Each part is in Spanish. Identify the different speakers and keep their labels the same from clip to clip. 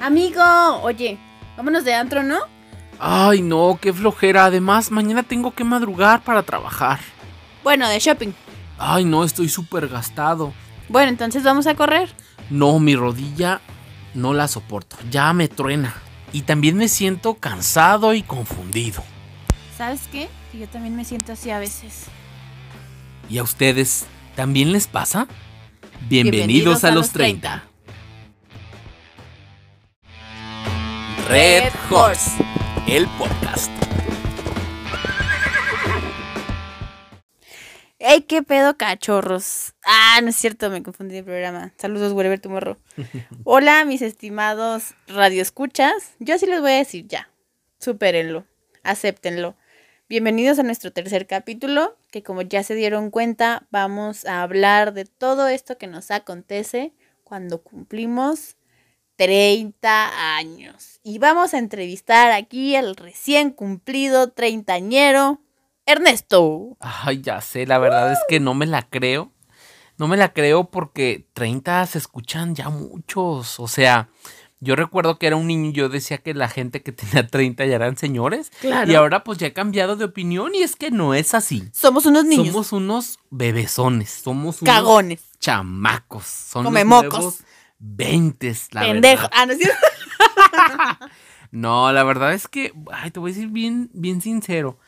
Speaker 1: Amigo, oye, vámonos de antro, ¿no?
Speaker 2: Ay, no, qué flojera. Además, mañana tengo que madrugar para trabajar.
Speaker 1: Bueno, de shopping.
Speaker 2: Ay, no, estoy súper gastado.
Speaker 1: Bueno, entonces vamos a correr.
Speaker 2: No, mi rodilla no la soporto. Ya me truena. Y también me siento cansado y confundido.
Speaker 1: ¿Sabes qué? Que Yo también me siento así a veces.
Speaker 2: ¿Y a ustedes también les pasa? Bienvenidos, a, los 30. Red Horse, el podcast.
Speaker 1: ¡Ey, qué pedo, cachorros! Ah, no es cierto, me confundí de programa. Saludos, Wherever Tomorrow. Hola, mis estimados radioescuchas. Yo sí les voy a decir ya. Supérenlo. Acéptenlo. Bienvenidos a nuestro tercer capítulo, que como ya se dieron cuenta, vamos a hablar de todo esto que nos acontece cuando cumplimos 30 años. Y vamos a entrevistar aquí al recién cumplido treintañero, Ernesto.
Speaker 2: Ay, ya sé, la verdad es que no me la creo. No me la creo porque 30 se escuchan ya muchos. O sea, yo recuerdo que era un niño y yo decía que la gente que tenía 30 ya eran señores.
Speaker 1: Claro.
Speaker 2: Y ahora pues ya he cambiado de opinión y es que no es así.
Speaker 1: Somos unos niños.
Speaker 2: Somos unos bebesones. Somos unos
Speaker 1: Cagones.
Speaker 2: chamacos. Son 20 la
Speaker 1: Pendejo.
Speaker 2: Verdad.
Speaker 1: Ah, no, ¿sí?
Speaker 2: no, la verdad es que, te voy a decir bien, bien sincero.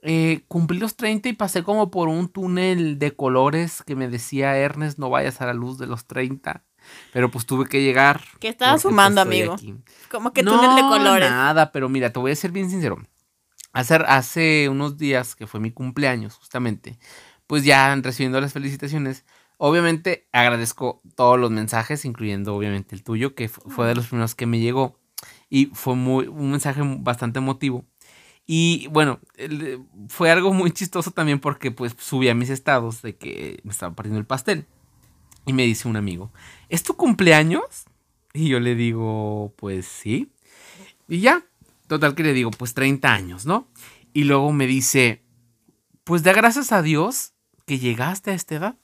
Speaker 2: Eh, cumplí los 30 y pasé como por un túnel de colores que me decía Ernest, no vayas a la luz de los 30. Pero pues tuve que llegar.
Speaker 1: ¿Qué estabas
Speaker 2: pues, fumando,
Speaker 1: amigo? Como que túnel no, de colores.
Speaker 2: Nada, pero mira, te voy a ser bien sincero. Hace, hace unos días, que fue mi cumpleaños, justamente, pues ya recibiendo las felicitaciones, obviamente agradezco todos los mensajes, incluyendo obviamente el tuyo, que fu- fue de los primeros que me llegó. Y fue muy, un mensaje bastante emotivo. Y bueno, fue algo muy chistoso también porque pues subí a mis estados de que me estaba partiendo el pastel. Y me dice un amigo, ¿es tu cumpleaños? Y yo le digo, pues sí. Y ya, total que le digo, pues 30 años, ¿no? Y luego me dice, pues da gracias a Dios que llegaste a esta edad.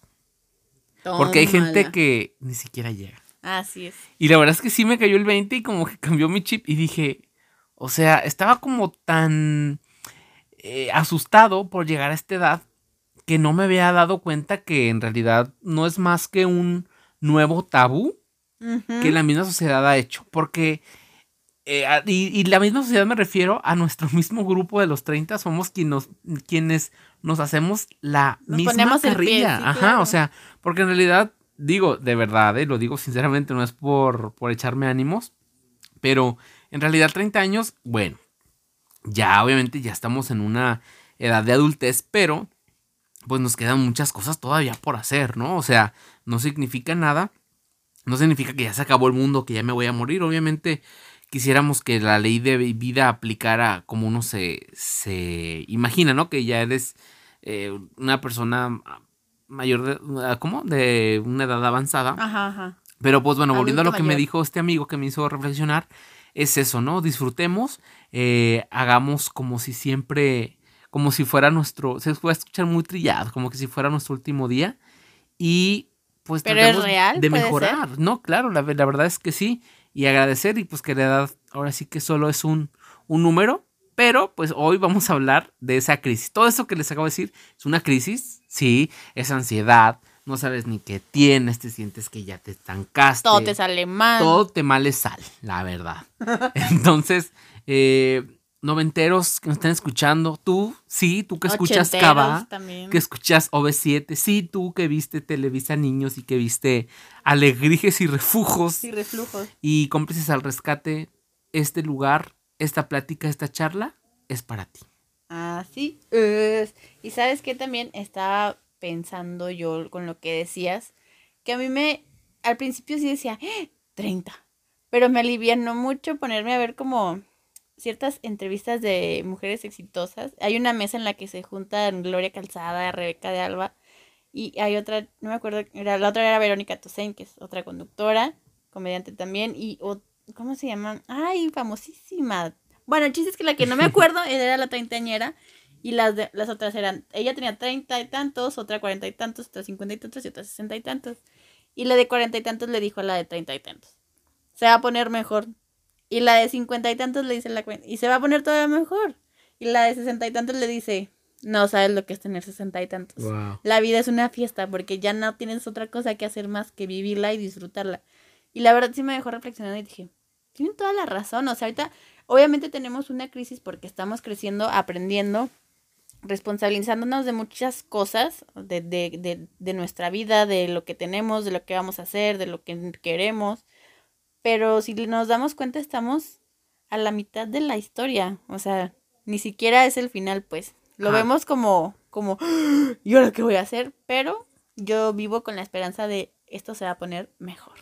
Speaker 2: Porque hay gente que ni siquiera llega.
Speaker 1: Así es.
Speaker 2: Y la verdad es que sí me cayó el 20 y como que cambió mi chip y dije, o sea, estaba como tan eh, asustado por llegar a esta edad que no me había dado cuenta que en realidad no es más que un nuevo tabú que la misma sociedad ha hecho. Porque, eh, y, y la misma sociedad me refiero a nuestro mismo grupo de los 30, somos quien nos, quienes nos hacemos la
Speaker 1: Nos
Speaker 2: misma
Speaker 1: ponemos el pie,
Speaker 2: carrilla.
Speaker 1: sí,
Speaker 2: Ajá,
Speaker 1: claro.
Speaker 2: o sea, porque en realidad, digo, de verdad, eh, lo digo sinceramente, no es por, por echarme ánimos, pero en realidad 30 años, bueno, ya obviamente ya estamos en una edad de adultez, pero pues nos quedan muchas cosas todavía por hacer, ¿no? O sea, no significa nada, no significa que ya se acabó el mundo, que ya me voy a morir, obviamente quisiéramos que la ley de vida aplicara como uno se, se imagina, ¿no? Que ya eres eh, una persona mayor de, ¿cómo? De una edad avanzada.
Speaker 1: Ajá, ajá.
Speaker 2: Pero pues bueno, volviendo a lo que me dijo este amigo que me hizo reflexionar, es eso, ¿no? Disfrutemos, eh, hagamos como si siempre, como si fuera nuestro, se puede escuchar muy trillado, como que si fuera nuestro último día y pues
Speaker 1: Pero es
Speaker 2: tratemos
Speaker 1: real,
Speaker 2: de mejorar, ¿no? Claro, la, la verdad es que sí, y agradecer y pues que la edad ahora sí que solo es un, un número, pero pues hoy vamos a hablar de esa crisis. Todo eso que les acabo de decir es una crisis, sí, es ansiedad, no sabes ni qué tienes, te sientes que ya te estancaste.
Speaker 1: Todo te sale mal.
Speaker 2: Todo te male sal, la verdad. Entonces, eh, noventeros que nos están escuchando, tú, sí, tú que escuchas Cava, que escuchas OV7, sí, tú que viste Televisa Niños y que viste Alegrijes y Refujos
Speaker 1: Sí, reflujos.
Speaker 2: y cómplices al rescate, este lugar, esta plática, esta charla es para ti.
Speaker 1: Así es. Y sabes que también estaba pensando yo con lo que decías, que a mí me, al principio sí decía, "¡Ah! 30, pero me alivianó mucho ponerme a ver como ciertas entrevistas de mujeres exitosas. Hay una mesa en la que se juntan Gloria Calzada, Rebeca de Alba, y hay otra, no me acuerdo, era, la otra era Verónica Toussaint, que es otra conductora, comediante también, y o- ¿cómo se llama? Ay, famosísima. Bueno, el chiste es que la que no me acuerdo era la treintañera y las, de, las otras eran, ella tenía treinta y tantos, otra cuarenta y tantos, otra cincuenta y tantos y otra sesenta y tantos. Y la de cuarenta y tantos le dijo a la de treinta y tantos. Se va a poner mejor. Y la de cincuenta y tantos le dice la cuenta, y se va a poner todavía mejor. Y la de sesenta y tantos le dice, no sabes lo que es tener sesenta y tantos. La vida es una fiesta porque ya no tienes otra cosa que hacer más que vivirla y disfrutarla. Y la verdad sí me dejó reflexionando y dije, tienen toda la razón. O sea, ahorita obviamente tenemos una crisis porque estamos creciendo, aprendiendo, responsabilizándonos de muchas cosas, de, de, de, de nuestra vida, de lo que tenemos, de lo que vamos a hacer, de lo que queremos. Pero si nos damos cuenta, estamos a la mitad de la historia. O sea, ni siquiera es el final, pues. Lo vemos como, como, ¿y ahora qué voy a hacer? Pero yo vivo con la esperanza de esto se va a poner mejor.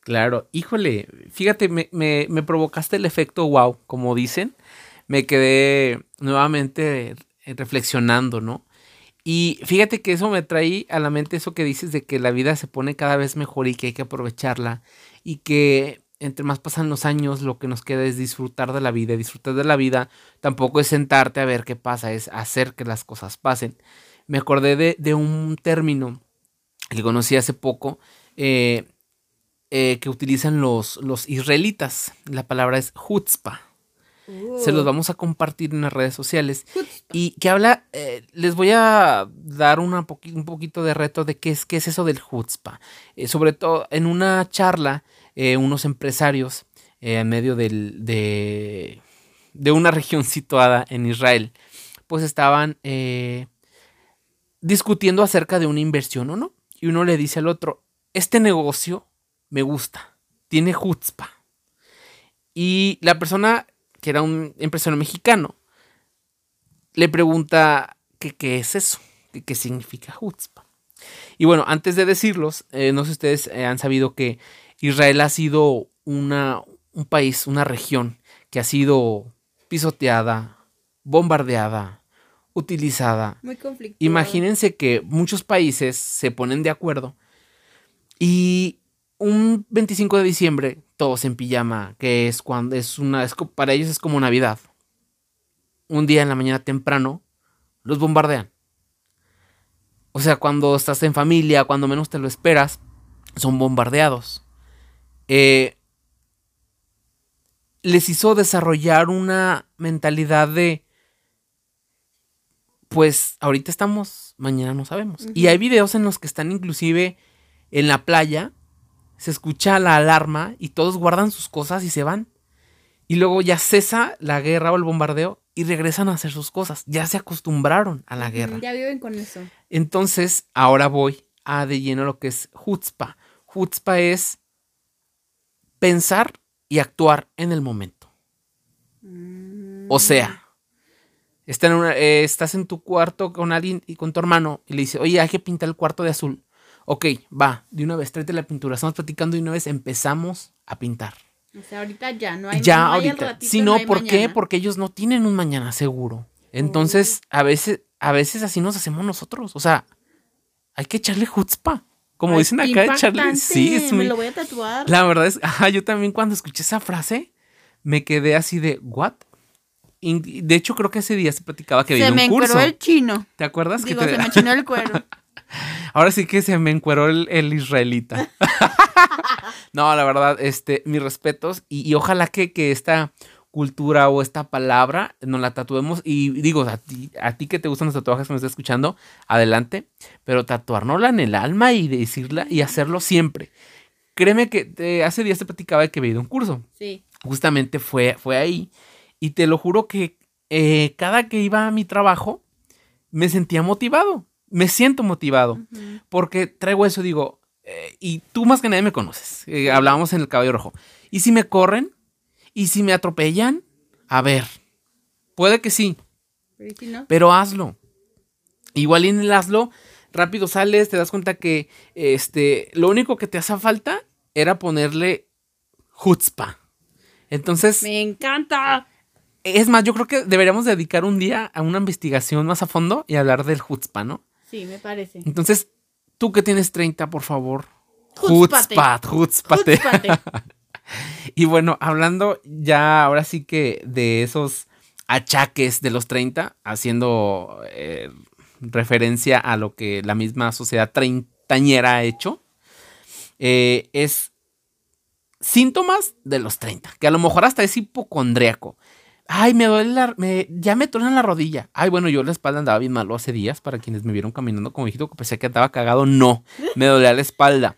Speaker 2: Claro, híjole, fíjate, me, me, me provocaste el efecto wow, como dicen. Me quedé nuevamente reflexionando, ¿no? Y fíjate que eso me trae a la mente eso que dices de que la vida se pone cada vez mejor y que hay que aprovecharla y que entre más pasan los años, lo que nos queda es disfrutar de la vida. Disfrutar de la vida tampoco es sentarte a ver qué pasa, es hacer que las cosas pasen. Me acordé de, un término que conocí hace poco eh, eh, que utilizan los, los israelitas. La palabra es chutzpah. Se los uh. vamos a compartir en las redes sociales. Y que habla, eh, les voy a dar una un poquito de reto de qué es, qué es eso del chutzpah. sobre todo en una charla eh, unos empresarios eh, en medio de, de, una región situada en Israel, pues estaban eh, discutiendo acerca de una inversión o no. Y uno le dice al otro, este negocio me gusta, tiene chutzpah. Y la persona, que era un empresario mexicano, le pregunta qué es eso, qué significa chutzpah. Y bueno, antes de decirlos, no sé si ustedes han sabido que Israel ha sido una, un país, una región que ha sido pisoteada, bombardeada, utilizada.
Speaker 1: Muy conflictiva.
Speaker 2: Imagínense que muchos países se ponen de acuerdo y un 25 de diciembre todos en pijama, que es cuando es una para ellos es como Navidad. Un día en la mañana temprano los bombardean. O sea, cuando estás en familia, cuando menos te lo esperas, son bombardeados. Eh, les hizo desarrollar una mentalidad de, pues ahorita estamos, mañana no sabemos. Y hay videos en los que están inclusive en la playa, se escucha la alarma y todos guardan sus cosas y se van. Y luego ya cesa la guerra o el bombardeo y regresan a hacer sus cosas. Ya se acostumbraron a la guerra.
Speaker 1: Ya viven con eso.
Speaker 2: Entonces, ahora voy a de lleno lo que es Hutzpa. Hutzpa es pensar y actuar en el momento. Mm. O sea, eh, estás en tu cuarto con alguien y con tu hermano y le dice, oye, hay que pintar el cuarto de azul. Ok, va, de una vez, tráete la pintura. Estamos platicando y una vez empezamos a pintar.
Speaker 1: O sea, ahorita ya no hay
Speaker 2: Ya, no ahorita. si no, ¿por qué? Porque ellos no tienen un mañana seguro. Entonces, a veces, a veces así nos hacemos nosotros. O sea, hay que echarle chutzpa. Como dicen acá, Charlie. Sí, es
Speaker 1: Me lo voy a tatuar.
Speaker 2: La verdad es, ajá, yo también cuando escuché esa frase, me quedé así de, ¿what? de hecho, creo que ese día se platicaba que había un curso. Se me encueró
Speaker 1: el chino.
Speaker 2: ¿Te acuerdas?
Speaker 1: Digo, se me chinó el cuero.
Speaker 2: Ahora sí que se me encueró el, israelita. no, la verdad, este, mis respetos. Y, y ojalá que, que esta cultura o esta palabra, nos la tatuemos. Y digo, a ti, a ti que te gustan los tatuajes que me estás escuchando, adelante. Pero tatuárnosla en el alma y decirla y hacerlo siempre. Créeme que hace días te platicaba que había ido a un curso.
Speaker 1: Sí.
Speaker 2: Justamente fue, fue ahí. Y te lo juro que eh, cada que iba a mi trabajo, me sentía motivado. Me siento motivado. Porque traigo eso, digo, eh, y tú más que nadie me conoces. Eh, hablábamos en el caballo rojo. Y si me corren, ¿Y si me atropellan? A ver, puede que sí. Pero, hazlo. Igual en el hazlo, rápido sales, te das cuenta que este, lo único que te hace falta era ponerle chutzpa. Entonces.
Speaker 1: Me encanta.
Speaker 2: Es más, yo creo que deberíamos dedicar un día a una investigación más a fondo y hablar del chutzpa, ¿no?
Speaker 1: Sí, me parece.
Speaker 2: Entonces, tú que tienes 30, por favor. Chutzpa, chutzpate. y bueno, hablando ya ahora sí que de esos achaques de los 30, haciendo eh, referencia a lo que la misma sociedad treintañera ha hecho, eh, es síntomas de los 30, que a lo mejor hasta es hipocondriaco. Ay, me duele la, me, ya me truena la rodilla. Ay, bueno, yo la espalda andaba bien malo hace días, para quienes me vieron caminando como viejito que pensé que andaba cagado, no, me dolía la espalda.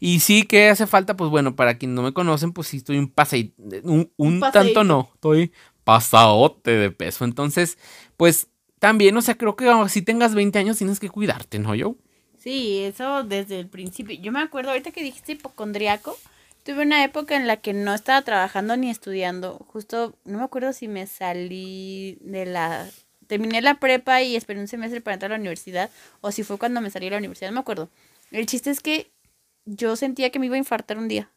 Speaker 2: Y sí que hace falta, pues bueno, para quienes no me conocen, pues sí estoy un pase, un, un tanto no, estoy pasaote de peso. Entonces, pues también, o sea, creo que si tengas 20 años tienes que cuidarte, ¿no, yo?
Speaker 1: Sí, eso desde el principio. Yo me acuerdo ahorita que dijiste hipocondriaco, tuve una época en la que no estaba trabajando ni estudiando. Justo, no me acuerdo si me salí de la... Terminé la prepa y esperé un semestre para entrar a la universidad o si fue cuando me salí de la universidad, no me acuerdo. El chiste es que yo sentía que me iba a infartar un día.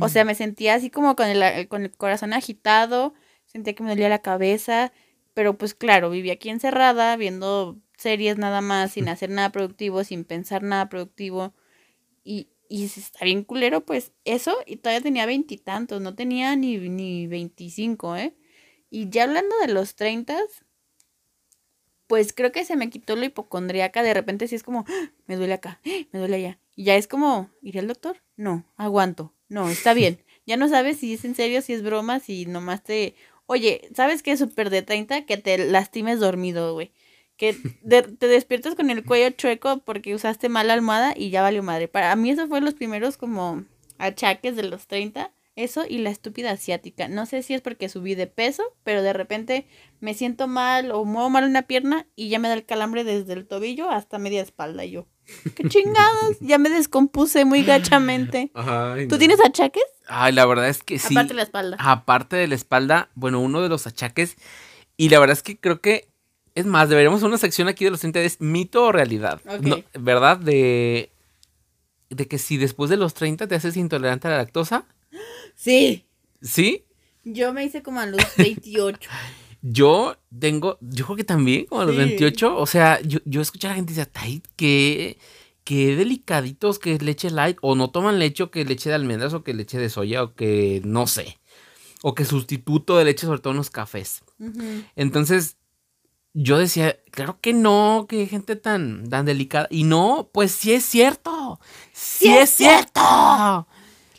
Speaker 1: O sea, me sentía así como con el, con el corazón agitado, sentía que me dolía la cabeza, pero pues claro, vivía aquí encerrada, viendo series nada más, sin hacer nada productivo, sin pensar nada productivo. Y, y si está bien culero, pues eso, y todavía tenía veintitantos, no tenía ni, ni veinticinco, ¿eh? Y ya hablando de los treintas, pues creo que se me quitó lo hipocondriaca, de repente sí es como, ¡Ah! me duele acá, ¡Ah! me duele allá. Y ya es como, ¿iré al doctor? No, aguanto, no, está bien. Ya no sabes si es en serio, si es broma, si nomás te... Oye, ¿sabes qué es súper de 30? Que te lastimes dormido, güey que te despiertas con el cuello chueco porque usaste mala almohada y ya valió madre. Para mí eso fue los primeros como achaques de los 30, eso y la estúpida asiática. No sé si es porque subí de peso, pero de repente me siento mal o muevo mal una pierna y ya me da el calambre desde el tobillo hasta media espalda. Y yo, qué chingados, ya me descompuse muy gachamente. ¿Tú tienes achaques?
Speaker 2: Ay, la verdad es que sí.
Speaker 1: Aparte de la espalda.
Speaker 2: Aparte de la espalda, bueno, uno de los achaques. Y la verdad es que creo que es más, deberíamos hacer una sección aquí de los 30 es mito o realidad. ¿Verdad? De, de que si después de los 30 te haces intolerante a la lactosa.
Speaker 1: Sí.
Speaker 2: ¿Sí?
Speaker 1: Yo me hice como a los 28.
Speaker 2: yo tengo, yo creo que también como a los 28. O sea, yo, yo escucho a la gente dice, ay, qué, qué delicaditos que es leche light. O no toman leche o que leche de almendras o que leche de soya o que no sé. O que sustituto de leche, sobre todo en los cafés. Entonces, yo decía, claro que no, que gente tan, tan delicada. Y no, pues sí es cierto. Sí, es cierto.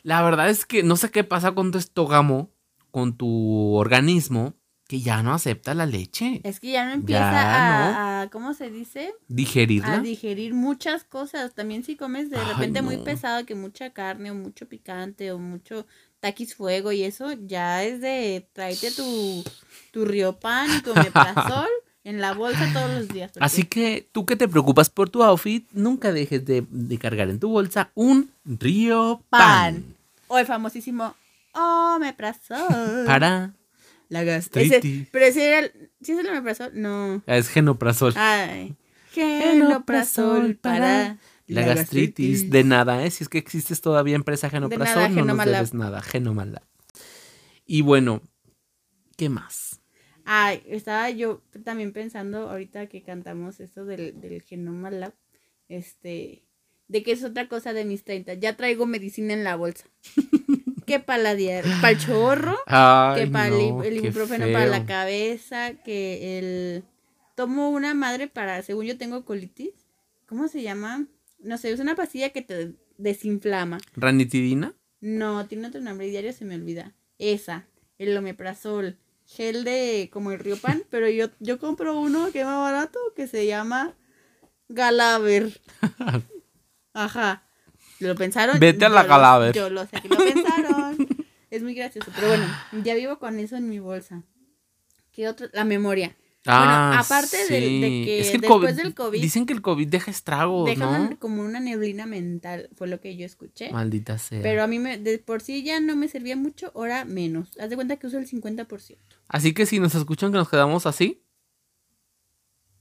Speaker 2: La verdad es que no sé qué pasa con tu estógamo, con tu organismo, que ya no acepta la leche.
Speaker 1: Es que ya no empieza a, ¿cómo se dice?
Speaker 2: Digerirla.
Speaker 1: A digerir muchas cosas. También si comes de repente muy pesado, que mucha carne o mucho picante o mucho taquis fuego y eso, ya es de tráete tu, tu pan y tu omeprazol en la bolsa todos los días.
Speaker 2: Así que tú que te preocupas por tu outfit, nunca dejes de, cargar en tu bolsa un río pan.
Speaker 1: O el famosísimo omeprazol.
Speaker 2: Para
Speaker 1: la gastritis. pero ese era el, ¿sí es el omeprazol? No.
Speaker 2: Ah, es genoprazol.
Speaker 1: Ay. Genoprazol para
Speaker 2: la gastritis. De nada, ¿eh? Si es que existes todavía empresa genoprazol, no nos debes nada. Genomala. Y bueno, ¿qué más?
Speaker 1: Ay, estaba yo también pensando ahorita que cantamos esto del, del Genoma Lab, este, de que es otra cosa de mis 30. Ya traigo medicina en la bolsa. que para la para el chorro, que para el, ibuprofeno para la cabeza, que el tomo una madre para, según yo tengo colitis, ¿cómo se llama? No sé, es una pastilla que te desinflama.
Speaker 2: ¿Ranitidina?
Speaker 1: No, tiene otro nombre, diario se me olvida. Esa, el omeprazol gel de como el río pan, pero yo, yo compro uno que es más barato que se llama Galaver. Ajá. ¿Lo pensaron?
Speaker 2: Vete a la Galaver.
Speaker 1: Yo lo sé que lo pensaron. es muy gracioso. Pero bueno, ya vivo con eso en mi bolsa. ¿Qué otro? La memoria. Ah, bueno, aparte de, que, después del COVID.
Speaker 2: Dicen que el COVID deja estragos, deja
Speaker 1: como una neblina mental, fue lo que yo escuché.
Speaker 2: Maldita sea.
Speaker 1: Pero a mí me, de por sí ya no me servía mucho, ahora menos. Haz de cuenta que uso el 50%.
Speaker 2: Así que si nos escuchan que nos quedamos así.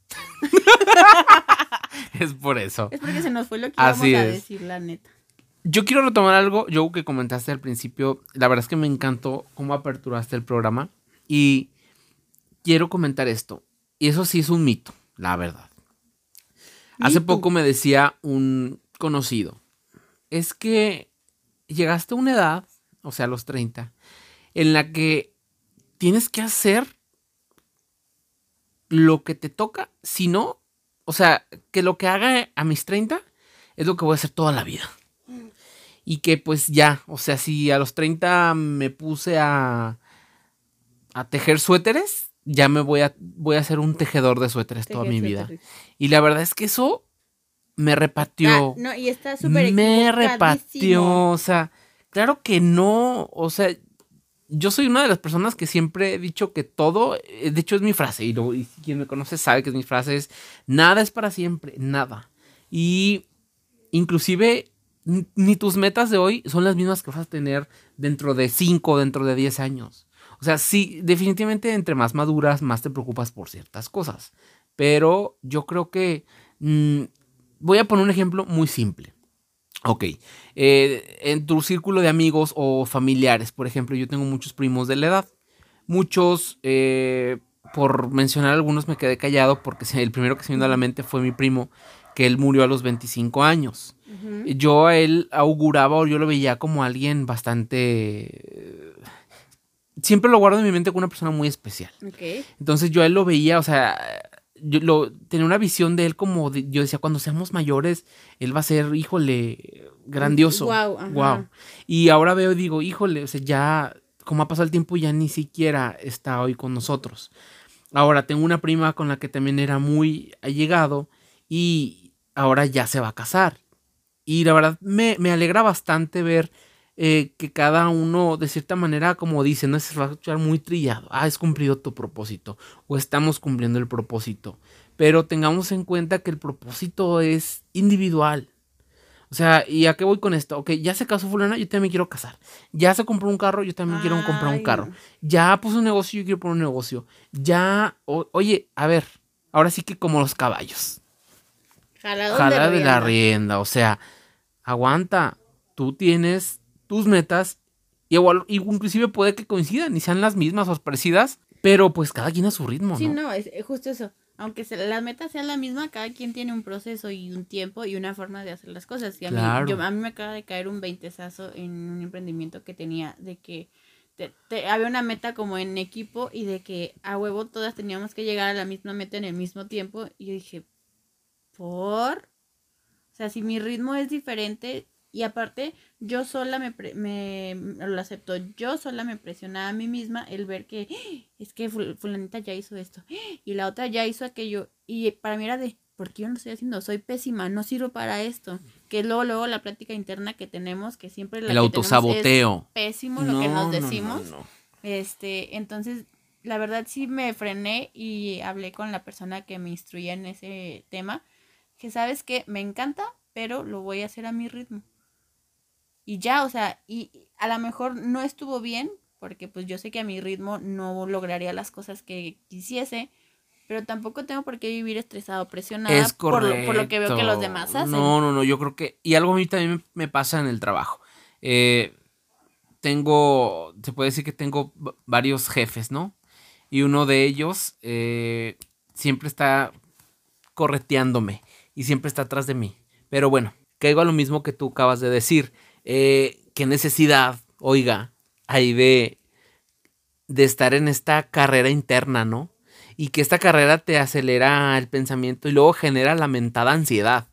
Speaker 2: es por eso.
Speaker 1: Es porque se nos fue lo que íbamos a decir, la neta.
Speaker 2: Yo quiero retomar algo, yo que comentaste al principio. La verdad es que me encantó cómo aperturaste el programa. Y quiero comentar esto. Y eso sí es un mito, la verdad. Hace poco me decía un conocido, es que llegaste a una edad, o sea, a los 30, en la que tienes que hacer lo que te toca, si no, o sea, que lo que haga a mis 30 es lo que voy a hacer toda la vida. y que pues ya, o sea, si a los 30 me puse a, a tejer suéteres, ya me voy a, voy a ser un tejedor de suéteres toda mi vida. Y la verdad es que eso me repateó.
Speaker 1: Ah, no, y está súper
Speaker 2: Me repateó, o sea, claro que no, o sea, yo soy una de las personas que siempre he dicho que todo, eh, de hecho es mi frase, y, y quien me conoce sabe que es mi frase, es nada es para siempre, nada. Y inclusive ni tus metas de hoy son las mismas que vas a tener dentro de 5, dentro de 10 años. O sea, sí, definitivamente entre más maduras, más te preocupas por ciertas cosas. Pero yo creo que... Mm, voy a poner un ejemplo muy simple. Ok, eh, en tu círculo de amigos o familiares, por ejemplo, yo tengo muchos primos de la edad. Muchos, eh, por mencionar algunos, me quedé callado porque el primero que se me vino a la mente fue mi primo, que él murió a los 25 años. Yo a él auguraba o yo lo veía como alguien bastante... Siempre lo guardo en mi mente como una persona muy especial. Entonces yo a él lo veía, o sea, yo lo, tenía una visión de él como, yo decía, cuando seamos mayores, él va a ser, híjole, grandioso. Wow. Y ahora veo y digo, híjole, o sea, ya, como ha pasado el tiempo, ya ni siquiera está hoy con nosotros. Ahora tengo una prima con la que también era muy allegado y ahora ya se va a casar. Y la verdad me, me alegra bastante ver eh, que cada uno, de cierta manera, como dice, no se va a escuchar muy trillado. Ah, es cumplido tu propósito. O estamos cumpliendo el propósito. Pero tengamos en cuenta que el propósito es individual. O sea, ¿y a qué voy con esto? Ok, ya se casó fulana, yo también quiero casar. Ya se compró un carro, yo también quiero comprar un carro. Ya puso un negocio, yo quiero poner un negocio. Ya, oye, a ver, ahora sí que como los caballos. Jala, de, de la rienda, o sea, aguanta. Tú tienes tus metas, y igual, inclusive puede que coincidan y sean las mismas o parecidas, pero pues cada quien a su ritmo,
Speaker 1: sí, no, es justo eso. Aunque se, las metas sean la misma, cada quien tiene un proceso y un tiempo y una forma de hacer las cosas. Y a, mí, a mí me acaba de caer un veintesazo en un emprendimiento que tenía de que había una meta como en equipo y de que a huevo todas teníamos que llegar a la misma meta en el mismo tiempo. Y yo dije, ¿por? O sea, si mi ritmo es diferente, y aparte, yo sola me, me, lo acepto, yo sola me presionaba a mí misma el ver que ¡Ah! es que fulanita ya hizo esto y la otra ya hizo aquello. Y para mí era de, ¿por qué yo no estoy haciendo? Soy pésima, no sirvo para esto. Que luego, luego la práctica interna que tenemos, que siempre
Speaker 2: la el autosaboteo.
Speaker 1: Es pésimo lo que nos decimos. este, entonces, la verdad sí me frené y hablé con la persona que me instruía en ese tema. Que sabes que me encanta, pero lo voy a hacer a mi ritmo y ya, o sea, y a lo mejor no estuvo bien, porque pues yo sé que a mi ritmo no lograría las cosas que quisiese, pero tampoco tengo por qué vivir estresado, presionado por, lo, que veo que los demás hacen.
Speaker 2: No, no, no, yo creo que, y algo a mí también me pasa en el trabajo. Eh, tengo, se puede decir que tengo varios jefes, ¿no? Y uno de ellos eh, siempre está correteándome y siempre está atrás de mí. Pero bueno, caigo a lo mismo que tú acabas de decir eh, qué necesidad, oiga, hay de, de estar en esta carrera interna, ¿no? Y que esta carrera te acelera el pensamiento y luego genera lamentada ansiedad.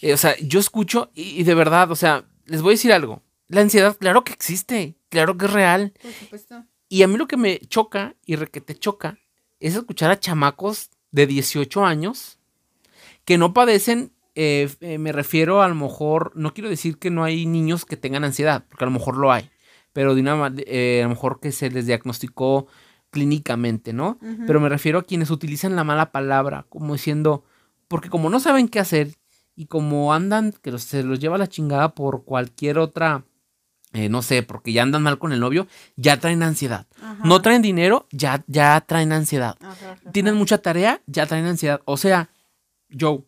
Speaker 2: Eh, o sea, yo escucho y, de verdad, o sea, les voy a decir algo. La ansiedad, claro que existe, claro que es real.
Speaker 1: Por supuesto.
Speaker 2: Y a mí lo que me choca y que te choca es escuchar a chamacos de 18 años que no padecen eh, eh, me refiero a lo mejor, no quiero decir que no hay niños que tengan ansiedad, porque a lo mejor lo hay, pero de una, eh, a lo mejor que se les diagnosticó clínicamente, ¿no? Pero me refiero a quienes utilizan la mala palabra, como diciendo, porque como no saben qué hacer y como andan, que se los lleva la chingada por cualquier otra, no sé, porque ya andan mal con el novio, ya traen ansiedad. No traen dinero, ya, ya traen ansiedad. Tienen mucha tarea, ya traen ansiedad. O sea, Joe,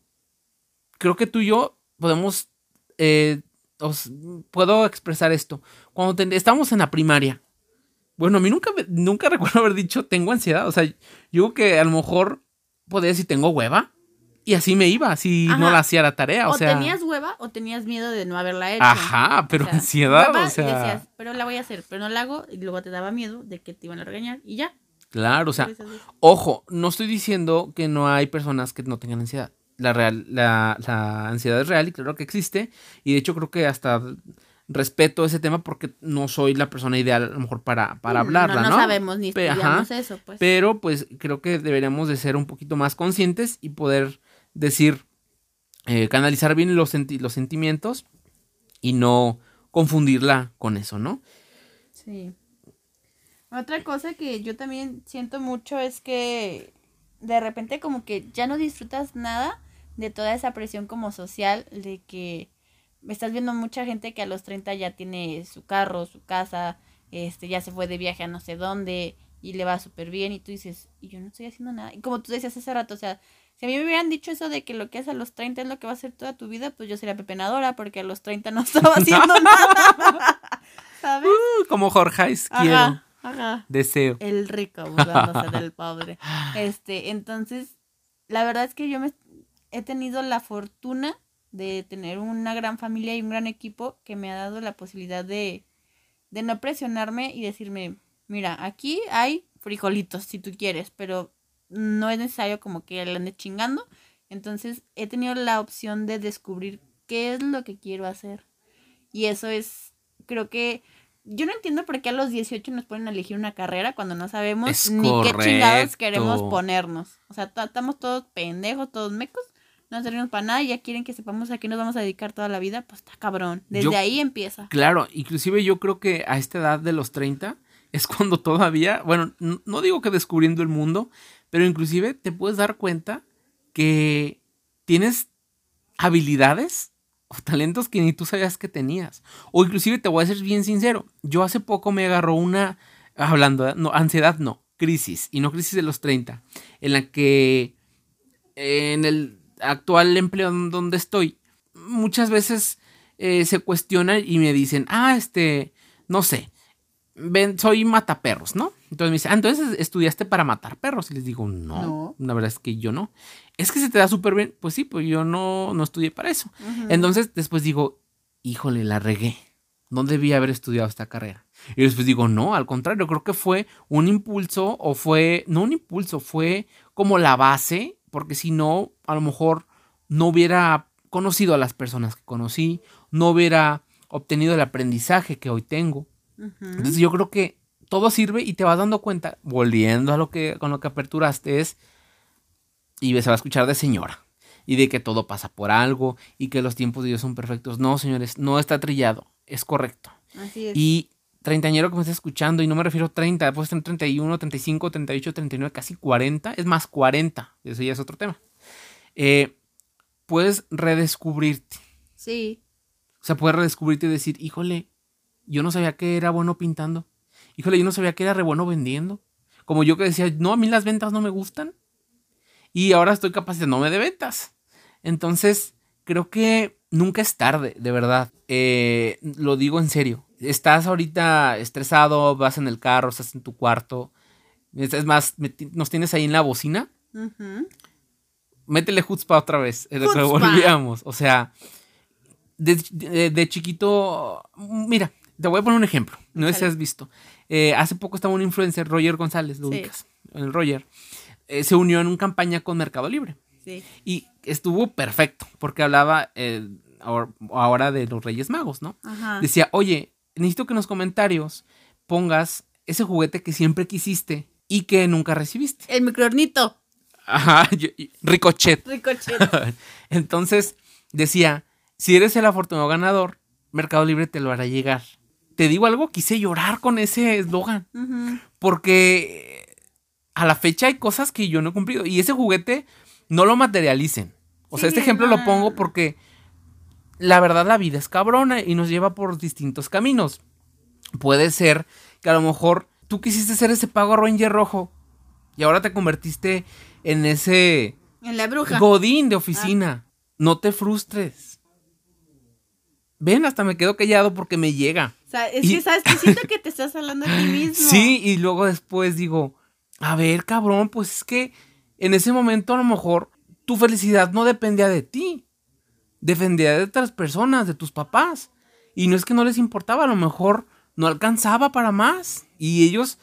Speaker 2: creo que tú y yo podemos, eh, os, puedo expresar esto. Cuando estamos en la primaria, bueno, a mí nunca, nunca recuerdo haber dicho tengo ansiedad. O sea, yo que a lo mejor podía decir tengo hueva. Y así me iba, así no la hacía la tarea. O, o
Speaker 1: tenías hueva o tenías miedo de no haberla hecho.
Speaker 2: Ajá, pero ansiedad, o sea. decías,
Speaker 1: pero la voy a hacer, pero no la hago. Y luego te daba miedo de que te iban a regañar y ya.
Speaker 2: Claro, o sea, ojo, no estoy diciendo que no hay personas que no tengan ansiedad la, real, la, la, ansiedad es real y claro que existe. Y de hecho creo que hasta respeto ese tema porque no soy la persona ideal a lo mejor para, para hablarla, ¿no?
Speaker 1: No, sabemos ni estudiamos eso, pues.
Speaker 2: Pero pues creo que deberíamos de ser un poquito más conscientes y poder decir, eh, canalizar bien los, los sentimientos y no confundirla con eso, ¿no?
Speaker 1: Sí. Otra cosa que yo también siento mucho es que de repente como que ya no disfrutas nada de toda esa presión como social de que estás viendo mucha gente que a los 30 ya tiene su carro, su casa, este ya se fue de viaje a no sé dónde y le va súper bien y tú dices, y yo no estoy haciendo nada. Y como tú decías hace rato, o sea, si a mí me hubieran dicho eso de que lo que es a los 30 es lo que va a ser toda tu vida, pues yo sería pepenadora porque a los 30 no estaba haciendo nada.
Speaker 2: ¿Sabes? Uh, como Jorge quiero.
Speaker 1: Ajá.
Speaker 2: Deseo.
Speaker 1: El rico burlándose del pobre. Este, entonces, la verdad es que yo me he tenido la fortuna de tener una gran familia y un gran equipo que me ha dado la posibilidad de, de no presionarme y decirme, mira, aquí hay frijolitos si tú quieres, pero no es necesario como que le ande chingando. Entonces he tenido la opción de descubrir qué es lo que quiero hacer. Y eso es, creo que yo no entiendo por qué a los 18 nos ponen a elegir una carrera cuando no sabemos ni qué chingados queremos ponernos. O sea, estamos todos pendejos, todos mecos, no servimos para nada y ya quieren que sepamos a qué nos vamos a dedicar toda la vida, pues está cabrón. Desde ahí empieza.
Speaker 2: Claro, inclusive yo creo que a esta edad de los 30 es cuando todavía, bueno, no digo que descubriendo el mundo, pero inclusive te puedes dar cuenta que tienes habilidades o talentos que ni tú sabías que tenías. O inclusive te voy a ser bien sincero, yo hace poco me agarró una, hablando, no, ansiedad no, crisis, y no crisis de los 30, en la que en el actual empleo donde estoy, muchas veces eh, se cuestionan y me dicen, ah, este, no sé, ven, soy mataperros, ¿no? Entonces me dice, ah, entonces estudiaste para matar perros. Y les digo, no, la verdad es que yo no. Es que se te da súper bien. Pues sí, pues yo no, no estudié para eso. Entonces después digo, híjole, la regué. No debía haber estudiado esta carrera. Y después digo, no, al contrario, creo que fue un impulso o fue, no un impulso, fue como la base, porque si no, a lo mejor no hubiera conocido a las personas que conocí, no hubiera obtenido el aprendizaje que hoy tengo. Entonces yo creo que todo sirve y te vas dando cuenta, volviendo a lo que con lo que aperturaste es y se va a escuchar de señora y de que todo pasa por algo y que los tiempos de Dios son perfectos. No, señores, no está trillado, es correcto.
Speaker 1: Así es.
Speaker 2: Y treintañero que me está escuchando, y no me refiero a 30, después en 31, 35, 38, 39, casi 40, es más 40, eso ya es otro tema. Eh, puedes redescubrirte.
Speaker 1: Sí.
Speaker 2: O sea, puedes redescubrirte y decir, híjole, yo no sabía que era bueno pintando. Híjole, yo no sabía que era re bueno vendiendo. Como yo que decía, no, a mí las ventas no me gustan. Y ahora estoy capacitándome de ventas. Entonces, creo que nunca es tarde, de verdad. Eh, lo digo en serio. Estás ahorita estresado, vas en el carro, estás en tu cuarto. Es más, nos tienes ahí en la bocina. Métele para otra vez. lo que volvíamos. O sea, de, chiquito, mira, te voy a poner un ejemplo. No sé si has visto. Eh, hace poco estaba un influencer, Roger González, lo ubicas. El Roger. Eh, se unió en una campaña con Mercado Libre.
Speaker 1: Sí.
Speaker 2: Y estuvo perfecto, porque hablaba eh, ahora de los Reyes Magos, ¿no?
Speaker 1: Ajá.
Speaker 2: Decía, oye, necesito que en los comentarios pongas ese juguete que siempre quisiste y que nunca recibiste.
Speaker 1: El microornito.
Speaker 2: Ajá, Ricochet.
Speaker 1: Ricochet.
Speaker 2: Entonces decía, si eres el afortunado ganador, Mercado Libre te lo hará llegar te digo algo, quise llorar con ese eslogan. Porque a la fecha hay cosas que yo no he cumplido. Y ese juguete no lo materialicen. O sea, este ejemplo lo pongo porque la verdad la vida es cabrona y nos lleva por distintos caminos. Puede ser que a lo mejor tú quisiste ser ese pago Ranger rojo y ahora te convertiste en ese...
Speaker 1: En la bruja.
Speaker 2: Godín de oficina. Ah. No te frustres. Ven, hasta me quedo callado porque me llega.
Speaker 1: O sea, es que sabes que siento que te estás hablando a ti mismo.
Speaker 2: Sí, y luego después digo, a ver, cabrón, pues es que en ese momento a lo mejor tu felicidad no dependía de ti. Dependía de otras personas, de tus papás. Y no es que no les importaba, a lo mejor no alcanzaba para más. Y ellos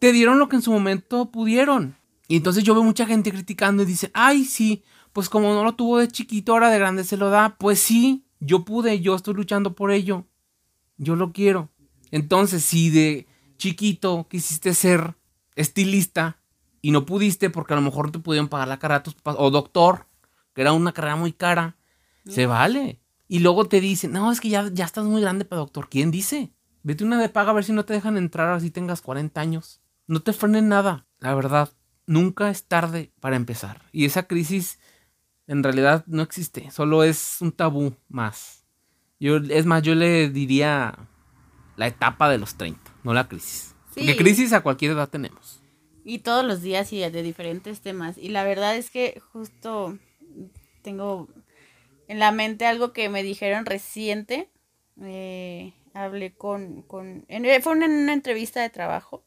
Speaker 2: te dieron lo que en su momento pudieron. Y entonces yo veo mucha gente criticando y dice, ay, sí, pues como no lo tuvo de chiquito, ahora de grande se lo da. Pues sí, yo pude, yo estoy luchando por ello. yo lo quiero. Entonces, si de chiquito quisiste ser estilista y no pudiste porque a lo mejor te pudieron pagar la carrera tus papás, o doctor, que era una carrera muy cara, se vale. Y luego te dicen, no, es que ya, ya estás muy grande para doctor. ¿Quién dice? Vete una de paga a ver si no te dejan entrar así tengas 40 años. No te frenen nada, la verdad. Nunca es tarde para empezar. Y esa crisis en realidad no existe, solo es un tabú más. Yo, es más, yo le diría la etapa de los 30, no la crisis. Porque crisis a cualquier edad tenemos.
Speaker 1: Y todos los días y de diferentes temas. Y la verdad es que justo tengo en la mente algo que me dijeron reciente. Eh, hablé con, con fue en una entrevista de trabajo,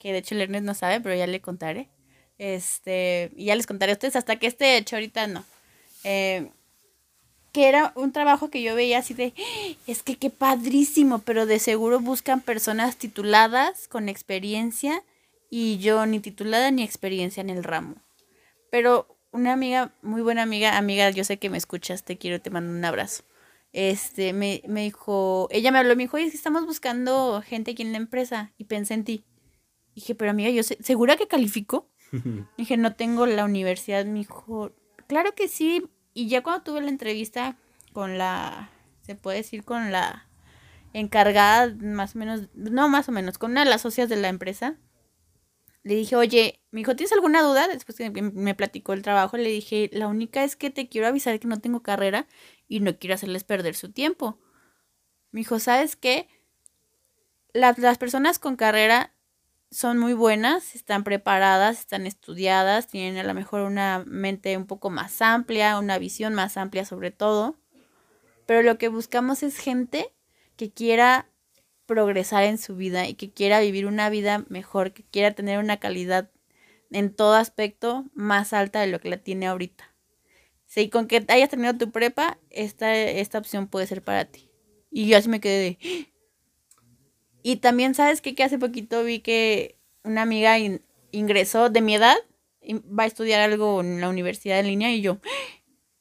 Speaker 1: que de hecho el Ernest no sabe, pero ya le contaré. Este, y ya les contaré a ustedes hasta que esté hecho, ahorita no. Eh, que era un trabajo que yo veía así de, es que qué padrísimo, pero de seguro buscan personas tituladas con experiencia y yo ni titulada ni experiencia en el ramo. Pero una amiga, muy buena amiga, amiga, yo sé que me escuchas, te quiero, te mando un abrazo. Este, me, me dijo, ella me habló, me dijo, oye, estamos buscando gente aquí en la empresa y pensé en ti. dije, pero amiga, yo sé, ¿segura que califico? dije, no tengo la universidad, me dijo, claro que sí, y ya cuando tuve la entrevista con la, se puede decir, con la encargada, más o menos, no más o menos, con una de las socias de la empresa, le dije, oye, me dijo, ¿tienes alguna duda? Después que me platicó el trabajo, le dije, la única es que te quiero avisar que no tengo carrera y no quiero hacerles perder su tiempo. Me dijo, ¿sabes qué? Las, las personas con carrera son muy buenas, están preparadas, están estudiadas, tienen a lo mejor una mente un poco más amplia, una visión más amplia sobre todo. Pero lo que buscamos es gente que quiera progresar en su vida y que quiera vivir una vida mejor, que quiera tener una calidad en todo aspecto más alta de lo que la tiene ahorita. Sí, con que hayas tenido tu prepa, esta, esta opción puede ser para ti. Y yo así me quedé de, y también, ¿sabes qué? Que hace poquito vi que una amiga ingresó de mi edad, y va a estudiar algo en la universidad en línea y yo,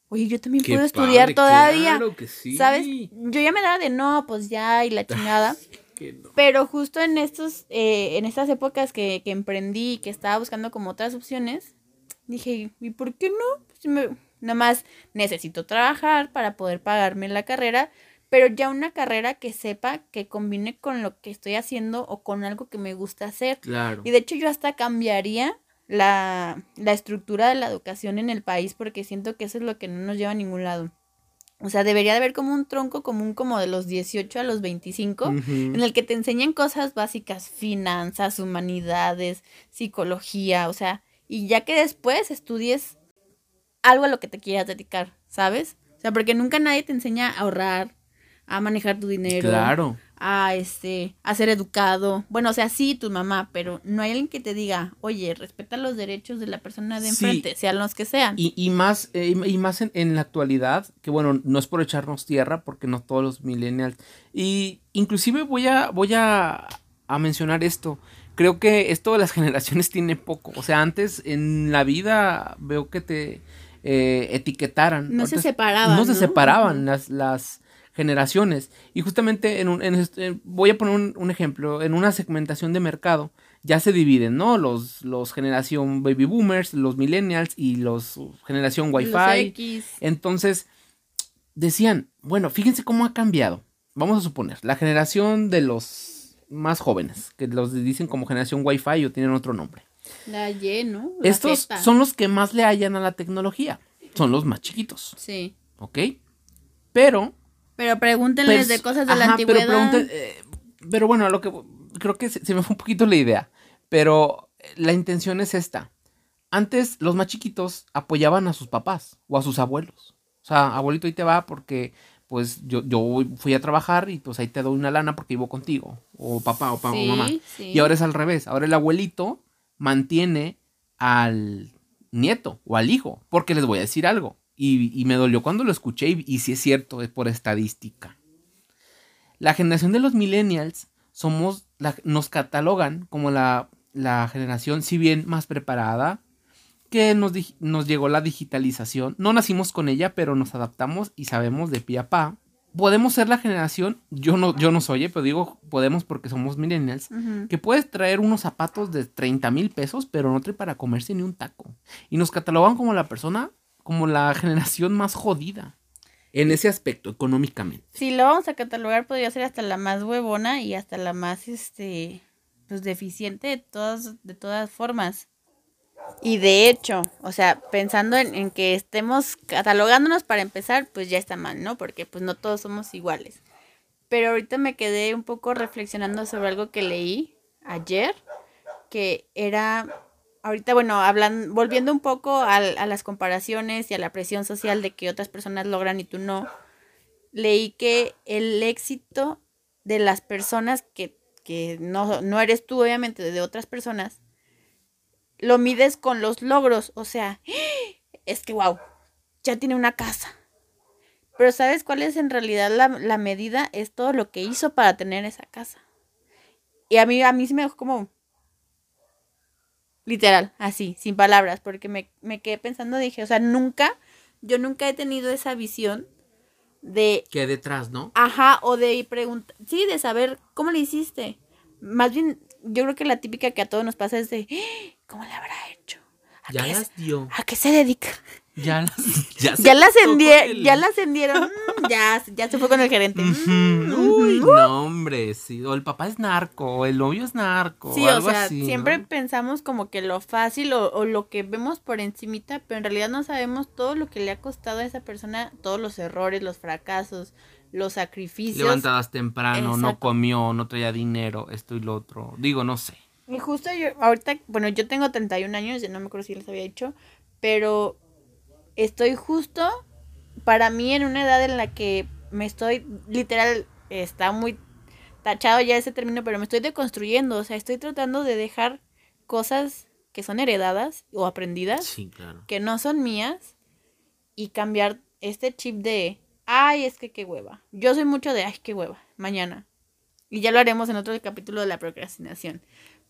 Speaker 1: oye, yo también puedo estudiar todavía. Claro que sí. ¿Sabes? Yo ya me daba de no, pues ya, y la chingada. Pero justo en estos, eh, en estas épocas que, que emprendí y que estaba buscando como otras opciones, dije, ¿y por qué no? Pues nada más necesito trabajar para poder pagarme la carrera, pero ya una carrera que sepa que combine con lo que estoy haciendo o con algo que me gusta hacer. Claro. Y de hecho yo hasta cambiaría la, estructura de la educación en el país porque siento que eso es lo que no nos lleva a ningún lado. O sea, debería de haber como un tronco común como de los 18 a los 25, en el que te enseñen cosas básicas, finanzas, humanidades, psicología, o sea, y ya que después estudies algo a lo que te quieras dedicar, ¿sabes? O sea, porque nunca nadie te enseña a ahorrar, a manejar tu dinero. Claro. A este, a ser educado. Bueno, o sea, sí, tu mamá, pero no hay alguien que te diga, oye, respeta los derechos de la persona de enfrente, sean los que sean.
Speaker 2: Y, y más, eh, y más en, la actualidad, que bueno, no es por echarnos tierra, porque no todos los millennials. Y inclusive voy a, voy a, a mencionar esto. Creo que esto de las generaciones tiene poco. O sea, antes en la vida veo que te eh, etiquetaran.
Speaker 1: No se separaban.
Speaker 2: No, se separaban las, las generaciones. Y justamente en un, en, voy a poner un, ejemplo, en una segmentación de mercado ya se dividen, ¿no? Los, los generación baby boomers, los millennials y los generación wifi. Entonces, decían, bueno, fíjense cómo ha cambiado. Vamos a suponer, la generación de los más jóvenes, que los dicen como generación wifi o tienen otro nombre.
Speaker 1: La Y, ¿no?
Speaker 2: Estos son los que más le hallan a la tecnología. Son los más chiquitos. Sí. ¿Ok? Pero
Speaker 1: pero pregúntenles de cosas de la antigüedad.
Speaker 2: Pero, eh, pero bueno, lo que creo que se, me fue un poquito la idea. Pero la intención es esta. Antes los más chiquitos apoyaban a sus papás o a sus abuelos. O sea, abuelito ahí te va porque pues yo, yo fui a trabajar y pues ahí te doy una lana porque vivo contigo. O papá o, papá, o mamá. Y ahora es al revés. Ahora el abuelito mantiene al nieto o al hijo. Porque les voy a decir algo. Y, me dolió cuando lo escuché y, y sí es cierto, es por estadística. La generación de los millennials somos, nos catalogan como la, generación, si bien más preparada, que nos, nos, llegó la digitalización. No nacimos con ella, pero nos adaptamos y sabemos de pie a pa podemos ser la generación, yo no, yo no soy, eh, pero digo podemos porque somos millennials, que puedes traer unos zapatos de 30 mil pesos, pero no trae para comerse ni un taco. Y nos catalogan como la persona, como la generación más jodida. En ese aspecto, económicamente.
Speaker 1: Si lo vamos a catalogar, podría ser hasta la más huevona y hasta la más, este, pues deficiente de todas, de todas formas. Y de hecho, o sea, pensando en, en que estemos catalogándonos para empezar, pues ya está mal, ¿no? Porque pues no todos somos iguales. Pero ahorita me quedé un poco reflexionando sobre algo que leí ayer, que era, ahorita, bueno, hablan, volviendo un poco al- a, las comparaciones y a la presión social de que otras personas logran y tú no, leí que el éxito de las personas que, que no, no eres tú, obviamente, de otras personas, lo mides con los logros. O sea, es que, wow, ya tiene una casa. Pero ¿sabes cuál es en realidad la, la medida? Es todo lo que hizo para tener esa casa. Y a mí, a mí sí me dejó como... Literal, así, sin palabras, porque me, me quedé pensando, dije, o sea, nunca, yo nunca he tenido esa visión de
Speaker 2: Que detrás, ¿no?
Speaker 1: Ajá, o de preguntar, sí, de saber cómo le hiciste. Más bien, yo creo que la típica que a todos nos pasa es de, "Ah, ¿cómo le habrá hecho? ¿A,
Speaker 2: Ya
Speaker 1: qué,
Speaker 2: las dio.
Speaker 1: ¿A qué se dedica?
Speaker 2: Ya las, ya se
Speaker 1: Ya la
Speaker 2: tocó
Speaker 1: ascendieron,
Speaker 2: el-
Speaker 1: ya la ascendieron, mm, ya, ya se fue con el gerente. Mm,
Speaker 2: Uy,
Speaker 1: ujú.
Speaker 2: no, hombre, sí. O el papá es narco, o el novio es narco.
Speaker 1: Sí,
Speaker 2: o
Speaker 1: sea,
Speaker 2: así, ¿no?
Speaker 1: siempre pensamos como que lo fácil o, o lo que vemos por encimita, pero en realidad no sabemos todo lo que le ha costado a esa persona, todos los errores, los fracasos, los sacrificios.
Speaker 2: Levantadas temprano, no comió, no traía dinero, esto y lo otro. Digo, no sé.
Speaker 1: Y justo yo, ahorita, bueno, yo tengo 31 años, ya no me acuerdo si les había dicho, pero estoy justo para mí en una edad en la que me estoy, literal, está muy tachado ya ese término, pero me estoy deconstruyendo, o sea, estoy tratando de dejar cosas que son heredadas o aprendidas,
Speaker 2: Sí, claro.
Speaker 1: que no son mías, y cambiar este chip de, ay, es que qué hueva. Yo soy mucho de, ay, qué hueva, mañana. Y ya lo haremos en otro capítulo de la procrastinación.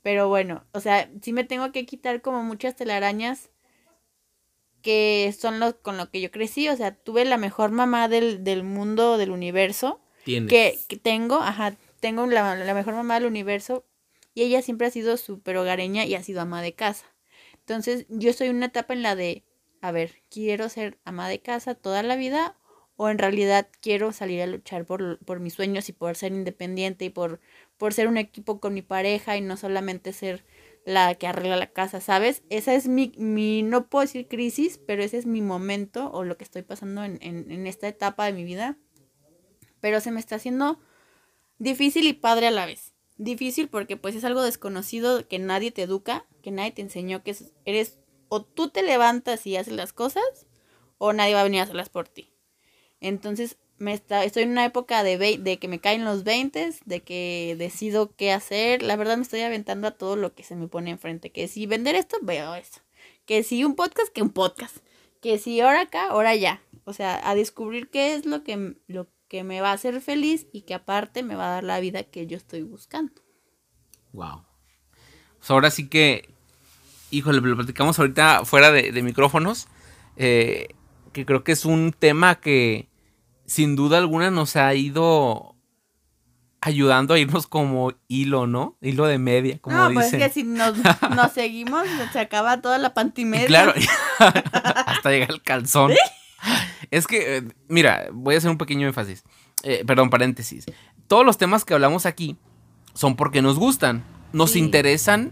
Speaker 1: Pero bueno, o sea, sí me tengo que quitar como muchas telarañas que son los con lo que yo crecí. O sea, tuve la mejor mamá del, del mundo, del universo
Speaker 2: Tienes.
Speaker 1: que, que tengo, ajá, tengo la, la mejor mamá del universo y ella siempre ha sido súper hogareña y ha sido ama de casa. Entonces yo estoy en una etapa en la de, a ver, quiero ser ama de casa toda la vida o en realidad quiero salir a luchar por, por mis sueños y por ser independiente y por, por ser un equipo con mi pareja y no solamente ser la que arregla la casa, ¿sabes? Esa es mi, mi no puedo decir crisis, pero ese es mi momento o lo que estoy pasando en, en, en esta etapa de mi vida. Pero se me está haciendo difícil y padre a la vez. Difícil porque pues es algo desconocido que nadie te educa, que nadie te enseñó que es- eres o tú te levantas y haces las cosas o nadie va a venir a hacerlas por ti. Entonces estoy en una época de, vei- de que me caen los 20, de que decido qué hacer. La verdad me estoy aventando a todo lo que se me pone enfrente. Que si vender esto, veo eso. Que si un podcast, que un podcast. Que si ahora acá, ahora ya. O sea, a descubrir qué es lo que, lo que me va a hacer feliz y que aparte me va a dar la vida que yo estoy buscando.
Speaker 2: Wow. Pues ahora sí que, híjole, lo platicamos ahorita fuera de, de micrófonos, eh, que creo que es un tema que sin duda alguna nos ha ido ayudando a irnos como hilo, ¿no? Hilo de media, como
Speaker 1: no, pues
Speaker 2: dicen.
Speaker 1: es que si nos, nos seguimos, se acaba toda la
Speaker 2: Y
Speaker 1: pantimedia.
Speaker 2: claro, hasta llega el calzón. Es que, eh, mira, voy a hacer un pequeño énfasis. Eh, perdón, paréntesis. Todos los temas que hablamos aquí son porque nos gustan, nos
Speaker 1: Sí.
Speaker 2: interesan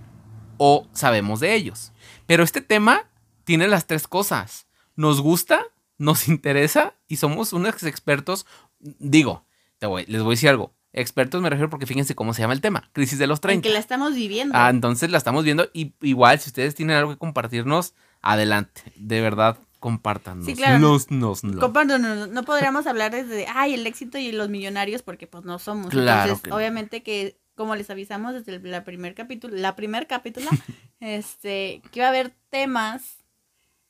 Speaker 2: o sabemos de ellos. Pero este tema tiene las tres cosas. Nos gusta, nos interesa y somos unos expertos. Digo, te voy- les voy a decir algo. Expertos me refiero porque fíjense cómo se llama el tema. Crisis de los
Speaker 1: en
Speaker 2: 30.
Speaker 1: que la estamos viviendo.
Speaker 2: Ah, entonces la estamos viendo y igual si ustedes tienen algo que compartirnos, adelante. De verdad, compártanos.
Speaker 1: Sí, claro.
Speaker 2: Nos, nos, nos.
Speaker 1: Comparto, no, podríamos hablar desde, ay, el éxito y los millonarios porque pues no somos.
Speaker 2: Claro
Speaker 1: Entonces,
Speaker 2: que no.
Speaker 1: obviamente que, como les avisamos desde el la primer capítulo, la primer capítulo, este, que iba a haber temas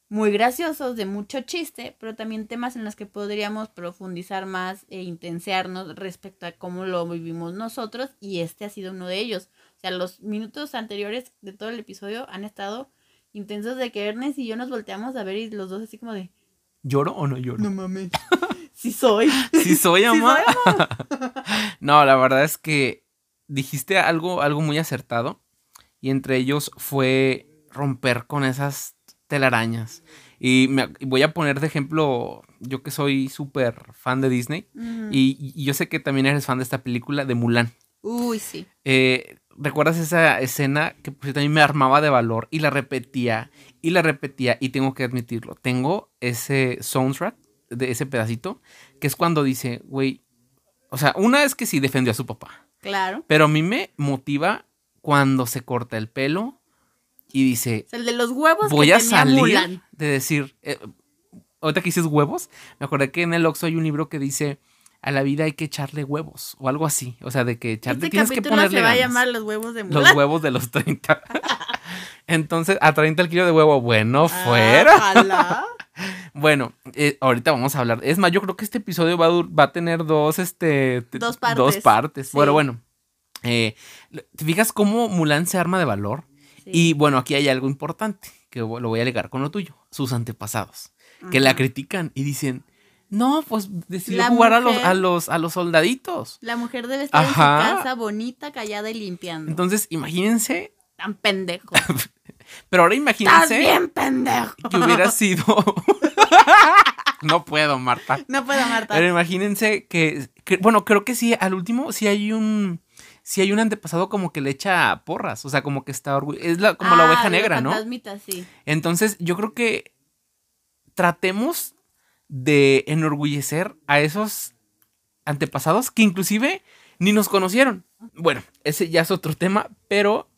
Speaker 1: muy graciosos, de mucho chiste, pero también temas en los que podríamos profundizar más e intensearnos respecto a cómo lo vivimos nosotros y este ha sido uno de ellos. O sea, los minutos anteriores de todo el episodio han estado intensos de que Ernest y yo nos volteamos a ver y los dos así como de,
Speaker 2: ¿Lloro o no lloro?
Speaker 1: no mames. Sí soy.
Speaker 2: Sí soy,
Speaker 1: Sí
Speaker 2: amor.
Speaker 1: soy, amor.
Speaker 2: No, la verdad es que dijiste algo, algo muy acertado. Y entre ellos fue romper con esas telarañas. Y me- voy a poner de ejemplo, yo que soy súper fan de Disney. Y yo sé que también eres fan de esta película de Mulan.
Speaker 1: Uy, sí.
Speaker 2: Eh, ¿Recuerdas esa escena que pues, también me armaba de valor y la repetía y la repetía y tengo que admitirlo? Tengo ese soundtrack de ese pedacito que es cuando dice, güey, o sea, una es que sí defendió a su papá,
Speaker 1: Claro.
Speaker 2: pero a mí me motiva cuando se corta el pelo y dice,
Speaker 1: el de los huevos
Speaker 2: voy
Speaker 1: que
Speaker 2: a
Speaker 1: tenía
Speaker 2: salir
Speaker 1: Mulan.
Speaker 2: de decir, eh, ahorita que dices huevos, me acordé que en el Oxxo hay un libro que dice, a la vida hay que echarle huevos o algo así, o sea, de que echarle,
Speaker 1: Este
Speaker 2: tienes que ponerle
Speaker 1: se va a llamar Los huevos de Mulan.
Speaker 2: Los huevos de los 30. Entonces, a 30 el kilo de huevo, bueno,
Speaker 1: Ah,
Speaker 2: fuera.
Speaker 1: ojalá.
Speaker 2: Bueno, eh, ahorita vamos a hablar. Es más, yo creo que este episodio va a, va a tener dos, este...
Speaker 1: Dos partes.
Speaker 2: Dos partes.
Speaker 1: Sí.
Speaker 2: Bueno, bueno. Eh, ¿Te fijas cómo Mulan se arma de valor?
Speaker 1: Sí.
Speaker 2: Y bueno, aquí hay algo importante, que lo voy a ligar con lo tuyo. Sus antepasados, que la critican y dicen, no, pues decidió
Speaker 1: La
Speaker 2: jugar a los, a, los, a los soldaditos.
Speaker 1: La mujer debe estar en su casa bonita, callada y limpiando.
Speaker 2: Entonces, imagínense,
Speaker 1: Tan pendejo.
Speaker 2: pero ahora
Speaker 1: Estás
Speaker 2: imagínense...
Speaker 1: bien pendejo.
Speaker 2: que hubiera sido. no puedo, Marta.
Speaker 1: No puedo, Marta.
Speaker 2: Pero imagínense que, que- bueno, creo que sí, al último sí hay un, sí hay un antepasado como que le echa porras, o sea, como que está orgulloso, es la- como la
Speaker 1: Ah,
Speaker 2: oveja negra, ¿no?
Speaker 1: sí.
Speaker 2: Entonces, yo creo que tratemos de enorgullecer a esos antepasados que inclusive ni nos conocieron. Bueno, ese ya es otro tema, pero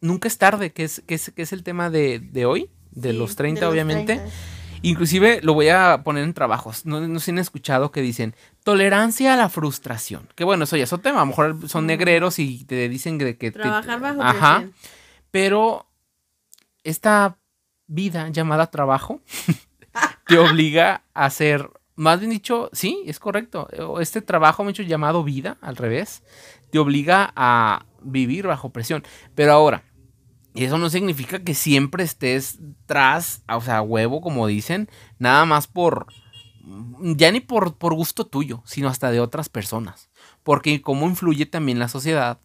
Speaker 2: nunca es tarde, que es, que es, que es el tema de, de hoy, de
Speaker 1: Sí,
Speaker 2: los 30
Speaker 1: los
Speaker 2: obviamente.
Speaker 1: 30.
Speaker 2: Inclusive lo voy a poner en trabajos. No, no si han escuchado que dicen tolerancia a la frustración. Que bueno, eso ya es otro tema. A lo mejor son negreros y te dicen que... que te-
Speaker 1: Trabajar bajo
Speaker 2: Ajá.
Speaker 1: presión.
Speaker 2: Pero esta vida llamada trabajo te obliga a hacer, más bien dicho, sí, es correcto. Este trabajo, mucho llamado vida, al revés, te obliga a vivir bajo presión. Pero ahora, y eso no significa que siempre estés tras, o sea, huevo, como dicen, nada más por, ya ni por, por gusto tuyo, sino hasta de otras personas. Porque cómo influye también la sociedad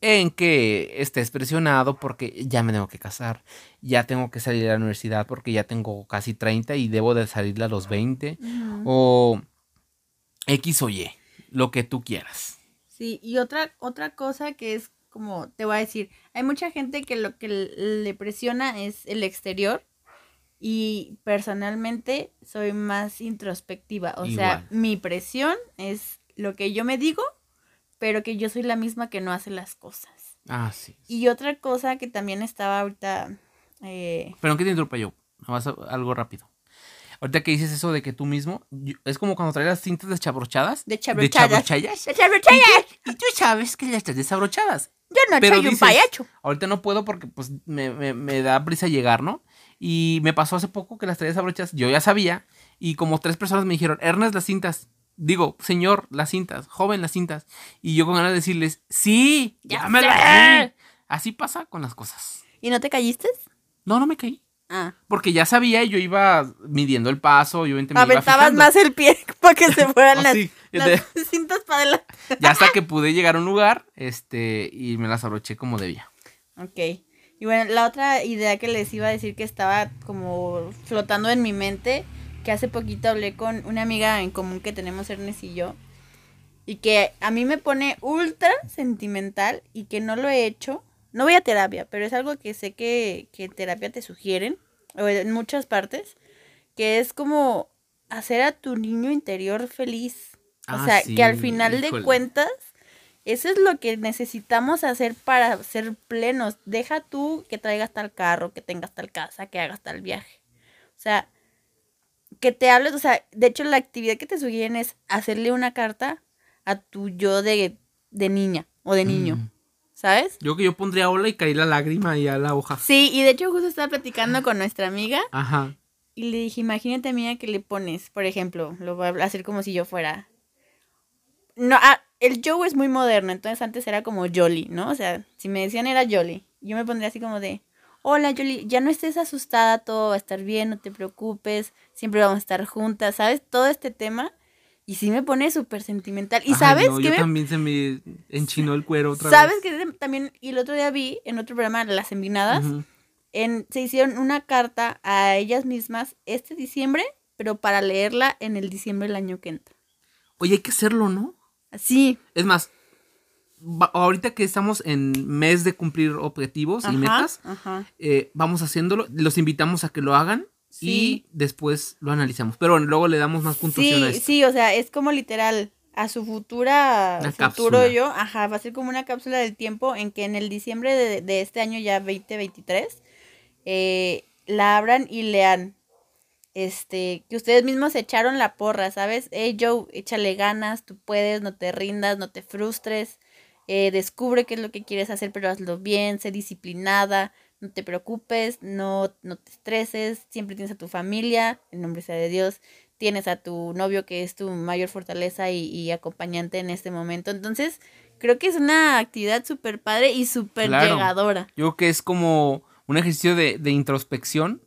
Speaker 2: en que estés presionado porque ya me tengo que casar, ya tengo que salir a la universidad porque ya tengo casi 30 y debo de salir a los 20,
Speaker 1: Ujú.
Speaker 2: o X o Y, lo que tú quieras.
Speaker 1: Sí, y otra, otra cosa que es como, te voy a decir, hay mucha gente que lo que le presiona es el exterior y personalmente soy más introspectiva, o sea, mi presión es lo que yo me digo, pero que yo soy la misma que no hace las cosas.
Speaker 2: Ah, sí.
Speaker 1: Y otra cosa que también estaba ahorita, eh,
Speaker 2: Pero que te interrumpa yo, nada más algo rápido. Ahorita que dices eso de que tú mismo, yo- es como cuando traes las cintas desabrochadas.
Speaker 1: de chabrochadas. ¡De chabrochadas!
Speaker 2: Y tú sabes que ya estás desabrochadas.
Speaker 1: Yo no
Speaker 2: Pero
Speaker 1: soy un payacho.
Speaker 2: Ahorita no puedo porque pues me, me- me da prisa llegar, ¿no? Y me pasó hace poco que las traía desabrochadas. Yo ya sabía. Y como tres personas me dijeron, Ernest, las cintas. Digo, señor, las cintas. Joven, las cintas. Y yo con ganas de decirles, sí,
Speaker 1: Ya
Speaker 2: ya me las. Así pasa con las cosas.
Speaker 1: ¿Y no te caíste?
Speaker 2: No, no me caí.
Speaker 1: Ah.
Speaker 2: Porque ya sabía y yo iba midiendo el paso. Yo me
Speaker 1: Aventabas más el pie para que se fueran las,
Speaker 2: Así,
Speaker 1: las cintas para adelante.
Speaker 2: Ya hasta que pude llegar a un lugar, este, y me las abroché como debía.
Speaker 1: Ok. Y bueno, la otra idea que les iba a decir que estaba como flotando en mi mente, que hace poquito hablé con una amiga en común que tenemos Ernest y yo, y que a mí me pone ultra sentimental y que no lo he hecho. No voy a terapia, pero es algo que sé que, que en terapia te sugieren, o en muchas partes, que es como hacer a tu niño interior feliz. O
Speaker 2: Ah,
Speaker 1: sea,
Speaker 2: sí,
Speaker 1: que al final de cuentas, eso es lo que necesitamos hacer para ser plenos. Deja tú que traigas tal carro, que tengas tal casa, que hagas tal viaje. O sea, que te hables, o sea, de hecho la actividad que te sugieren es hacerle una carta a tu yo de, de niña o de niño,
Speaker 2: Mm.
Speaker 1: ¿sabes?
Speaker 2: Yo que yo pondría ola y caí la lágrima y a la hoja.
Speaker 1: Sí, y de hecho justo estaba platicando con nuestra amiga
Speaker 2: Ajá.
Speaker 1: y le dije, imagínate amiga que le pones, por ejemplo, lo voy a hacer como si yo fuera... No, ah, el Joe es muy moderno, entonces antes era como Jolly, ¿no? O sea, si me decían era Jolly, yo me pondría así como de, hola Yoli, ya no estés asustada, todo va a estar bien, no te preocupes, siempre vamos a estar juntas, ¿sabes? Todo este tema. Y sí me pone súper sentimental. Y
Speaker 2: Ay,
Speaker 1: sabes
Speaker 2: no,
Speaker 1: que
Speaker 2: yo
Speaker 1: me...
Speaker 2: también se me enchinó el cuero otra
Speaker 1: ¿Sabes
Speaker 2: vez.
Speaker 1: que también, y el otro día vi en otro programa, Las Envinadas, en, se hicieron una carta a ellas mismas este diciembre, pero para leerla en el diciembre del año que entra.
Speaker 2: Oye, hay que hacerlo, ¿no?
Speaker 1: Así.
Speaker 2: Es más, ahorita que estamos en mes de cumplir objetivos y metas, eh, vamos haciéndolo. Los invitamos a que lo hagan
Speaker 1: Sí.
Speaker 2: y después lo analizamos. Pero luego le damos más puntuación a
Speaker 1: Sí,
Speaker 2: esto.
Speaker 1: sí, o sea, es como literal a su futura
Speaker 2: Una
Speaker 1: futuro
Speaker 2: cápsula.
Speaker 1: yo, ajá, va a ser como una cápsula del tiempo en que en el diciembre de, de este año ya 2023 eh, la abran y lean este que ustedes mismos echaron la porra, ¿sabes? Hey Joe, échale ganas, tú puedes, no te rindas, no te frustres, eh, descubre qué es lo que quieres hacer, pero hazlo bien, sé disciplinada, no te preocupes, no, no te estreses, siempre tienes a tu familia, en nombre sea de Dios, tienes a tu novio que es tu mayor fortaleza y, y acompañante en este momento. Entonces, creo que es una actividad súper padre y súper
Speaker 2: Claro.
Speaker 1: llegadora.
Speaker 2: Yo creo que es como un ejercicio de, de introspección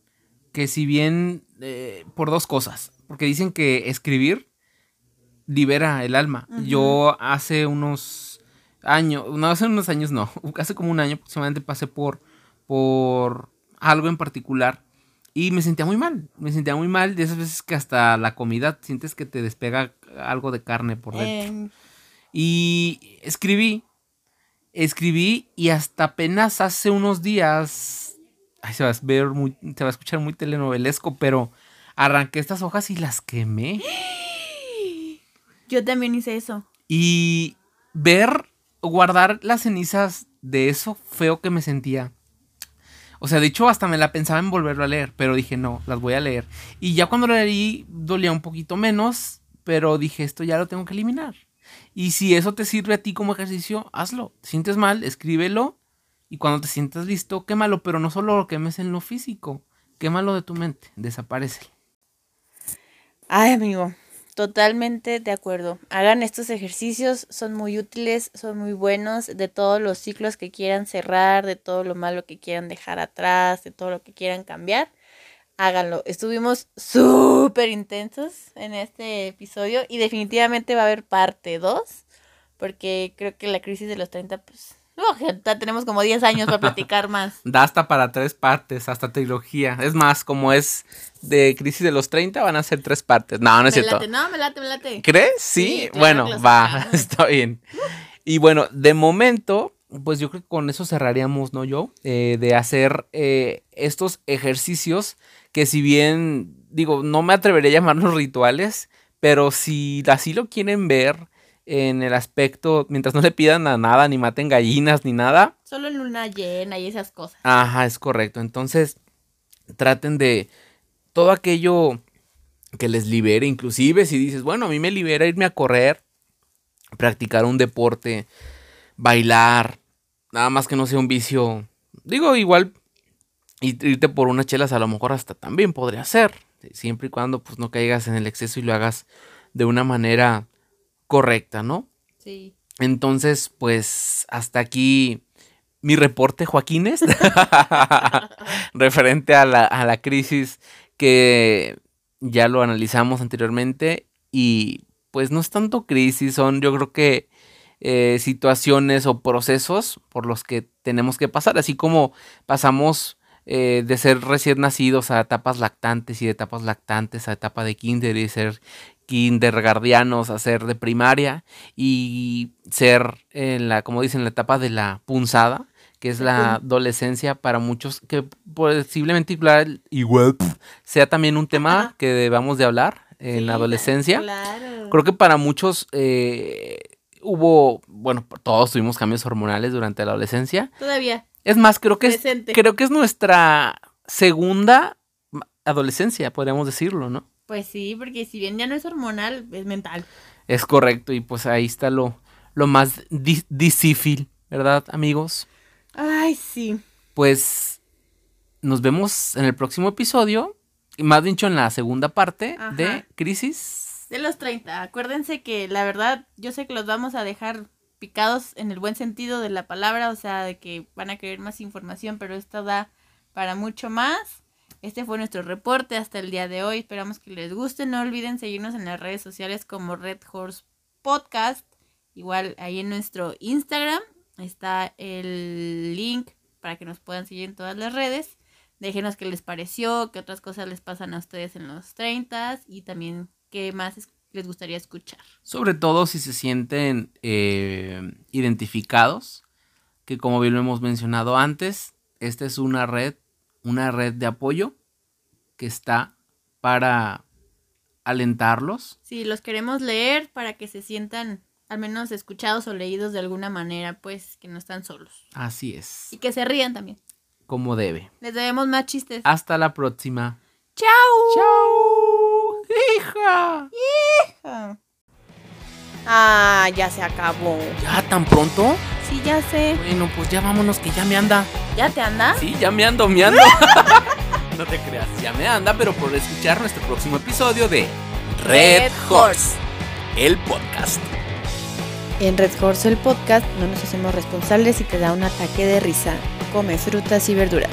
Speaker 2: que si bien eh, por dos cosas, porque dicen que escribir libera el alma. Yo hace unos años, no hace unos años no, hace como un año aproximadamente pasé por, por algo en particular y me sentía muy mal, me sentía muy mal de esas veces que hasta la comida sientes que te despega algo de carne por dentro.
Speaker 1: Eh,
Speaker 2: Y escribí, escribí y hasta apenas hace unos días, ay, se va a ver muy, se va a escuchar muy telenovelesco, pero arranqué estas hojas y las quemé.
Speaker 1: yo también hice eso.
Speaker 2: Y ver, guardar las cenizas de eso feo que me sentía. O sea, de hecho hasta me la pensaba en volverlo a leer, pero dije, no, las voy a leer. Y ya cuando lo leí dolía un poquito menos, pero dije, esto ya lo tengo que eliminar. Y si eso te sirve a ti como ejercicio, hazlo. Te sientes mal, escríbelo. Y cuando te sientas listo, quémalo, pero no solo lo quemes en lo físico, quémalo de tu mente, desaparece.
Speaker 1: Ay, amigo, totalmente de acuerdo. Hagan estos ejercicios, son muy útiles, son muy buenos, de todos los ciclos que quieran cerrar, de todo lo malo que quieran dejar atrás, de todo lo que quieran cambiar. Háganlo. Estuvimos súper intensos en este episodio y definitivamente va a haber parte 2, porque creo que la crisis de los 30, pues, oh, ya tenemos como 10 años para platicar más.
Speaker 2: Da hasta para tres partes, hasta trilogía. Es más, como es de crisis de los 30, van a ser tres partes. No, no es
Speaker 1: Me
Speaker 2: cierto.
Speaker 1: late, no, me late, me late.
Speaker 2: ¿Crees? Sí,
Speaker 1: Sí, claro
Speaker 2: bueno, va, está bien. Y bueno, de momento, pues yo creo que con eso cerraríamos, ¿no, yo? Eh, de hacer eh, estos ejercicios que si bien, digo, no me atrevería a llamarlos rituales, pero si así lo quieren ver en el aspecto, mientras no le pidan a nada, ni maten gallinas, ni nada,
Speaker 1: Solo en luna llena y esas cosas.
Speaker 2: Ajá, es correcto. Entonces, traten de todo aquello que les libere, inclusive si dices, bueno, a mí me libera irme a correr, practicar un deporte, bailar, nada más que no sea un vicio. Digo, igual y- irte por unas chelas a lo mejor hasta también podría ser, siempre y cuando pues no caigas en el exceso y lo hagas de una manera correcta, ¿no?
Speaker 1: Sí.
Speaker 2: Entonces, pues hasta aquí mi reporte, Joaquines, referente a la, a la crisis que ya lo analizamos anteriormente y pues no es tanto crisis, son yo creo que eh, situaciones o procesos por los que tenemos que pasar, así como pasamos eh, de ser recién nacidos a etapas lactantes y de etapas lactantes a etapa de kinder y ser kindergardianos a ser de primaria y ser en la, como dicen, la etapa de la punzada, que es la adolescencia para muchos, que posiblemente igual, sea también un tema
Speaker 1: Ajá.
Speaker 2: que debamos de hablar en
Speaker 1: Sí,
Speaker 2: la adolescencia.
Speaker 1: Claro.
Speaker 2: Creo que para muchos eh, hubo, bueno, todos tuvimos cambios hormonales durante la adolescencia.
Speaker 1: Todavía.
Speaker 2: Es más, creo que es, creo que es nuestra segunda adolescencia, podríamos decirlo, ¿no?
Speaker 1: Pues sí, porque si bien ya no es hormonal, es mental.
Speaker 2: Es correcto, y pues ahí está lo, lo más di- difícil, ¿verdad, amigos?
Speaker 1: Ay, sí.
Speaker 2: Pues nos vemos en el próximo episodio, y más dicho en la segunda parte
Speaker 1: Ajá.
Speaker 2: de Crisis.
Speaker 1: De los 30. Acuérdense que la verdad, yo sé que los vamos a dejar picados en el buen sentido de la palabra, o sea, de que van a querer más información, pero esto da para mucho más. Este fue nuestro reporte hasta el día de hoy. Esperamos que les guste. No olviden seguirnos en las redes sociales como Red Horse Podcast. Igual ahí en nuestro Instagram está el link para que nos puedan seguir en todas las redes. Déjenos qué les pareció, qué otras cosas les pasan a ustedes en los 30 y también qué más les gustaría escuchar.
Speaker 2: Sobre todo si se sienten eh, identificados, que como bien lo hemos mencionado antes, esta es una red, una red de apoyo que está para alentarlos.
Speaker 1: Sí, los queremos leer para que se sientan al menos escuchados o leídos de alguna manera, pues que no están solos.
Speaker 2: Así es.
Speaker 1: Y que se rían también.
Speaker 2: Como debe.
Speaker 1: Les debemos más chistes.
Speaker 2: Hasta la próxima.
Speaker 1: ¡Chao!
Speaker 2: ¡Chao! ¡Hija!
Speaker 1: ¡Hija! Ah, ya se acabó.
Speaker 2: ¿Ya tan pronto?
Speaker 1: Sí, ya sé.
Speaker 2: Bueno, pues ya vámonos que ya me anda.
Speaker 1: ¿Ya te anda?
Speaker 2: Sí, ya me ando, me ando. no te creas, ya me anda, pero por escuchar nuestro próximo episodio de Red Horse, el podcast.
Speaker 1: En Red Horse el podcast no nos hacemos responsables si te da un ataque de risa. Come frutas y verduras.